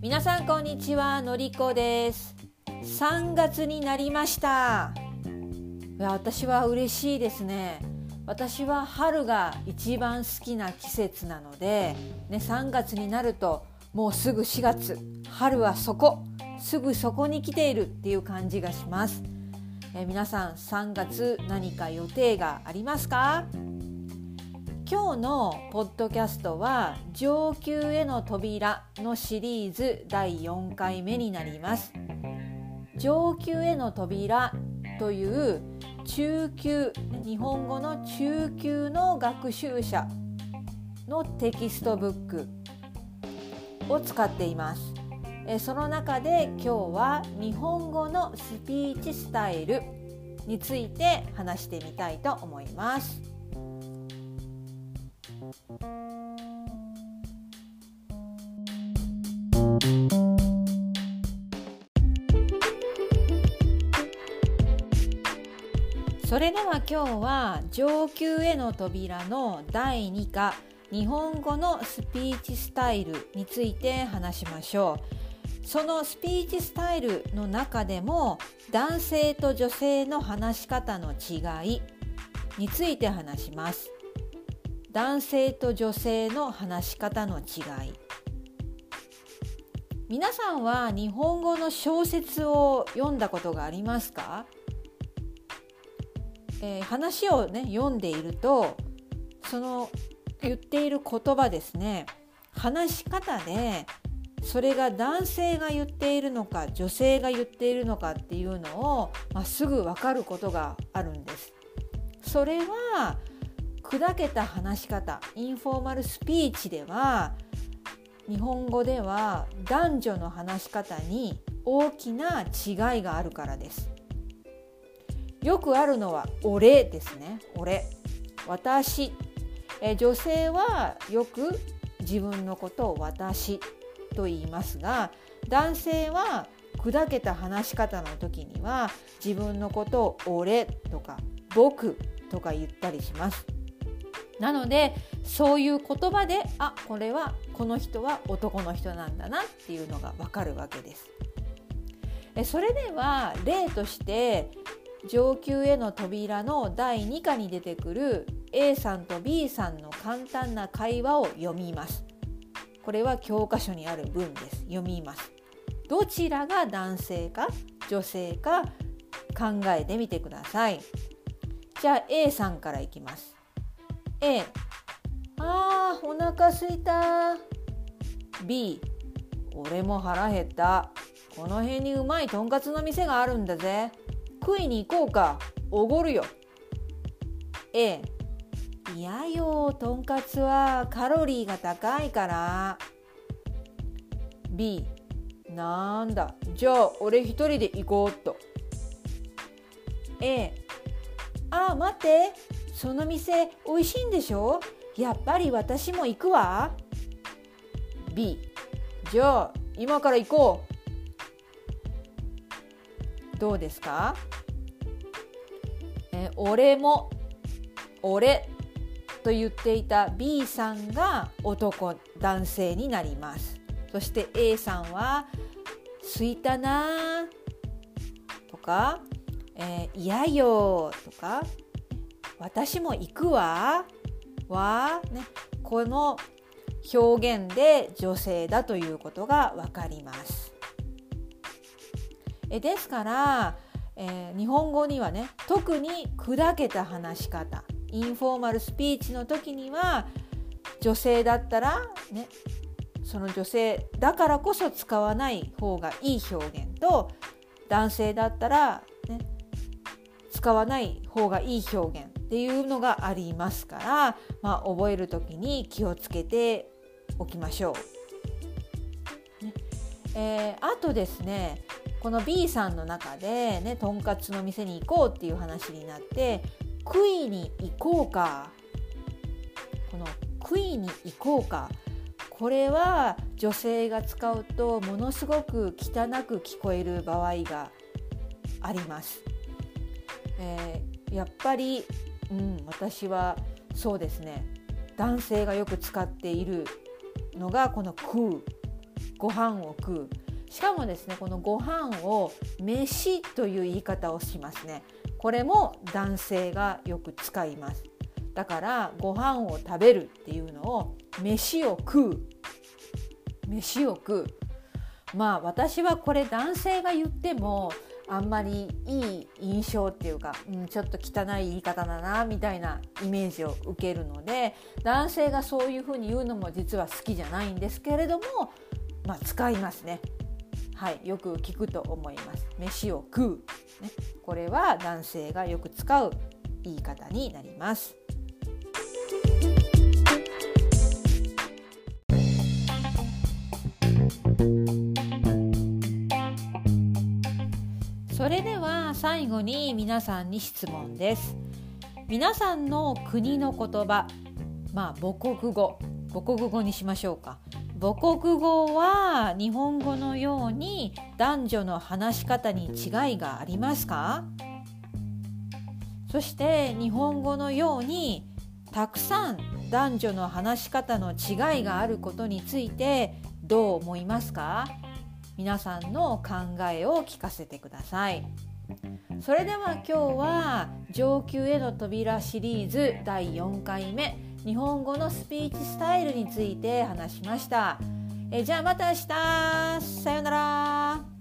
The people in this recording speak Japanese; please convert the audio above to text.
皆さんこんにちはのりこです。3月になりました。いや私は嬉しいですね。私は春が一番好きな季節なので、ね、3月になるともうすぐ4月春はそこ。すぐそこに来ているっていう感じがします、え皆さん3月何か予定がありますか？今日のポッドキャストは上級への扉のシリーズ第4回目になります上級への扉という中級日本語の中級の学習者のテキストブックを使っていますその中で今日は日本語のスピーチスタイルについて話してみたいと思います。それでは今日は上級への扉の第2課日本語のスピーチスタイルについて話しましょう。そのスピーチスタイルの中でも男性と女性の話し方の違いについて話します。男性と女性の話し方の違い。皆さんは日本語の小説を読んだことがありますか？えー、話をね読んでいるとその言っている言葉ですね。話し方でそれが男性が言っているのか女性が言っているのかっていうのを、まあ、すぐ分かることがあるんです。それは砕けた話し方インフォーマルスピーチでは日本語では男女の話し方に大きな違いがあるからです。よくあるのは「俺」ですね「俺」「私」え女性はよく自分のことを「私」と言いますが男性は砕けた話し方の時には自分のことを「俺」とか「僕」とか言ったりします。なのでそういう言葉であこれはこの人は男の人なんだなっていうのがわかるわけです。それでは例として上級への扉の第2課に出てくる A さんと B さんの簡単な会話を読みます。これは教科書にある文です。読みます。どちらが男性か女性か考えてみてください。じゃあ A さんからいきます。A あーお腹すいた。B 俺も腹減った。この辺にうまいとんかつの店があるんだぜ。食いに行こうか。おごるよ。A いやよとんかつは。カロリーが高いから。B なんだ。じゃあ俺一人で行こうっと。A あ待って。その店美味しいんでしょ？やっぱり私も行くわ。B じゃあ今から行こう。どうですか？え俺も俺と言っていた B さんが男男性になります。そして A さんは「すいたな」とか「えー、嫌よ」とか「私も行くわ」は、ね、この表現で女性だということがわかります。えですからえー、日本語にはね特に砕けた話し方インフォーマルスピーチの時には女性だったらねその女性だからこそ使わない方がいい表現と男性だったら、ね、使わない方がいい表現っていうのがありますから、まあ、覚える時に気をつけておきましょう。ねえー、あとですねこの B さんの中でねとんかつの店に行こうっていう話になって食いに行こうかこの食いに行こうかこれは女性が使うとものすごく汚く聞こえる場合があります。えー、やっぱり、うん、私はそうですね。男性がよく使っているのがこの食うご飯を食う。しかもですねこのご飯を飯という言い方をしますね。これも男性がよく使います。だからご飯を食べるっていうのを飯を食う。飯を食う。まあ私はこれ男性が言ってもあんまりいい印象っていうか、うん、ちょっと汚い言い方だなみたいなイメージを受けるので男性がそういうふうに言うのも実は好きじゃないんですけれども、まあ、使いますね。はい、よく聞くと思います。飯を食う、ね、これは男性がよく使う言い方になります。それでは最後に皆さんに質問です。皆さんの国の言葉まあ母国語母国語にしましょうか。母国語は日本語のように男女の話し方に違いがありますか？そして日本語のようにたくさん男女の話し方の違いがあることについてどう思いますか？皆さんの考えを聞かせてください。それでは今日は上級への扉シリーズ第4回目日本語のスピーチスタイルについて話しました。えじゃあまた明日。さようなら。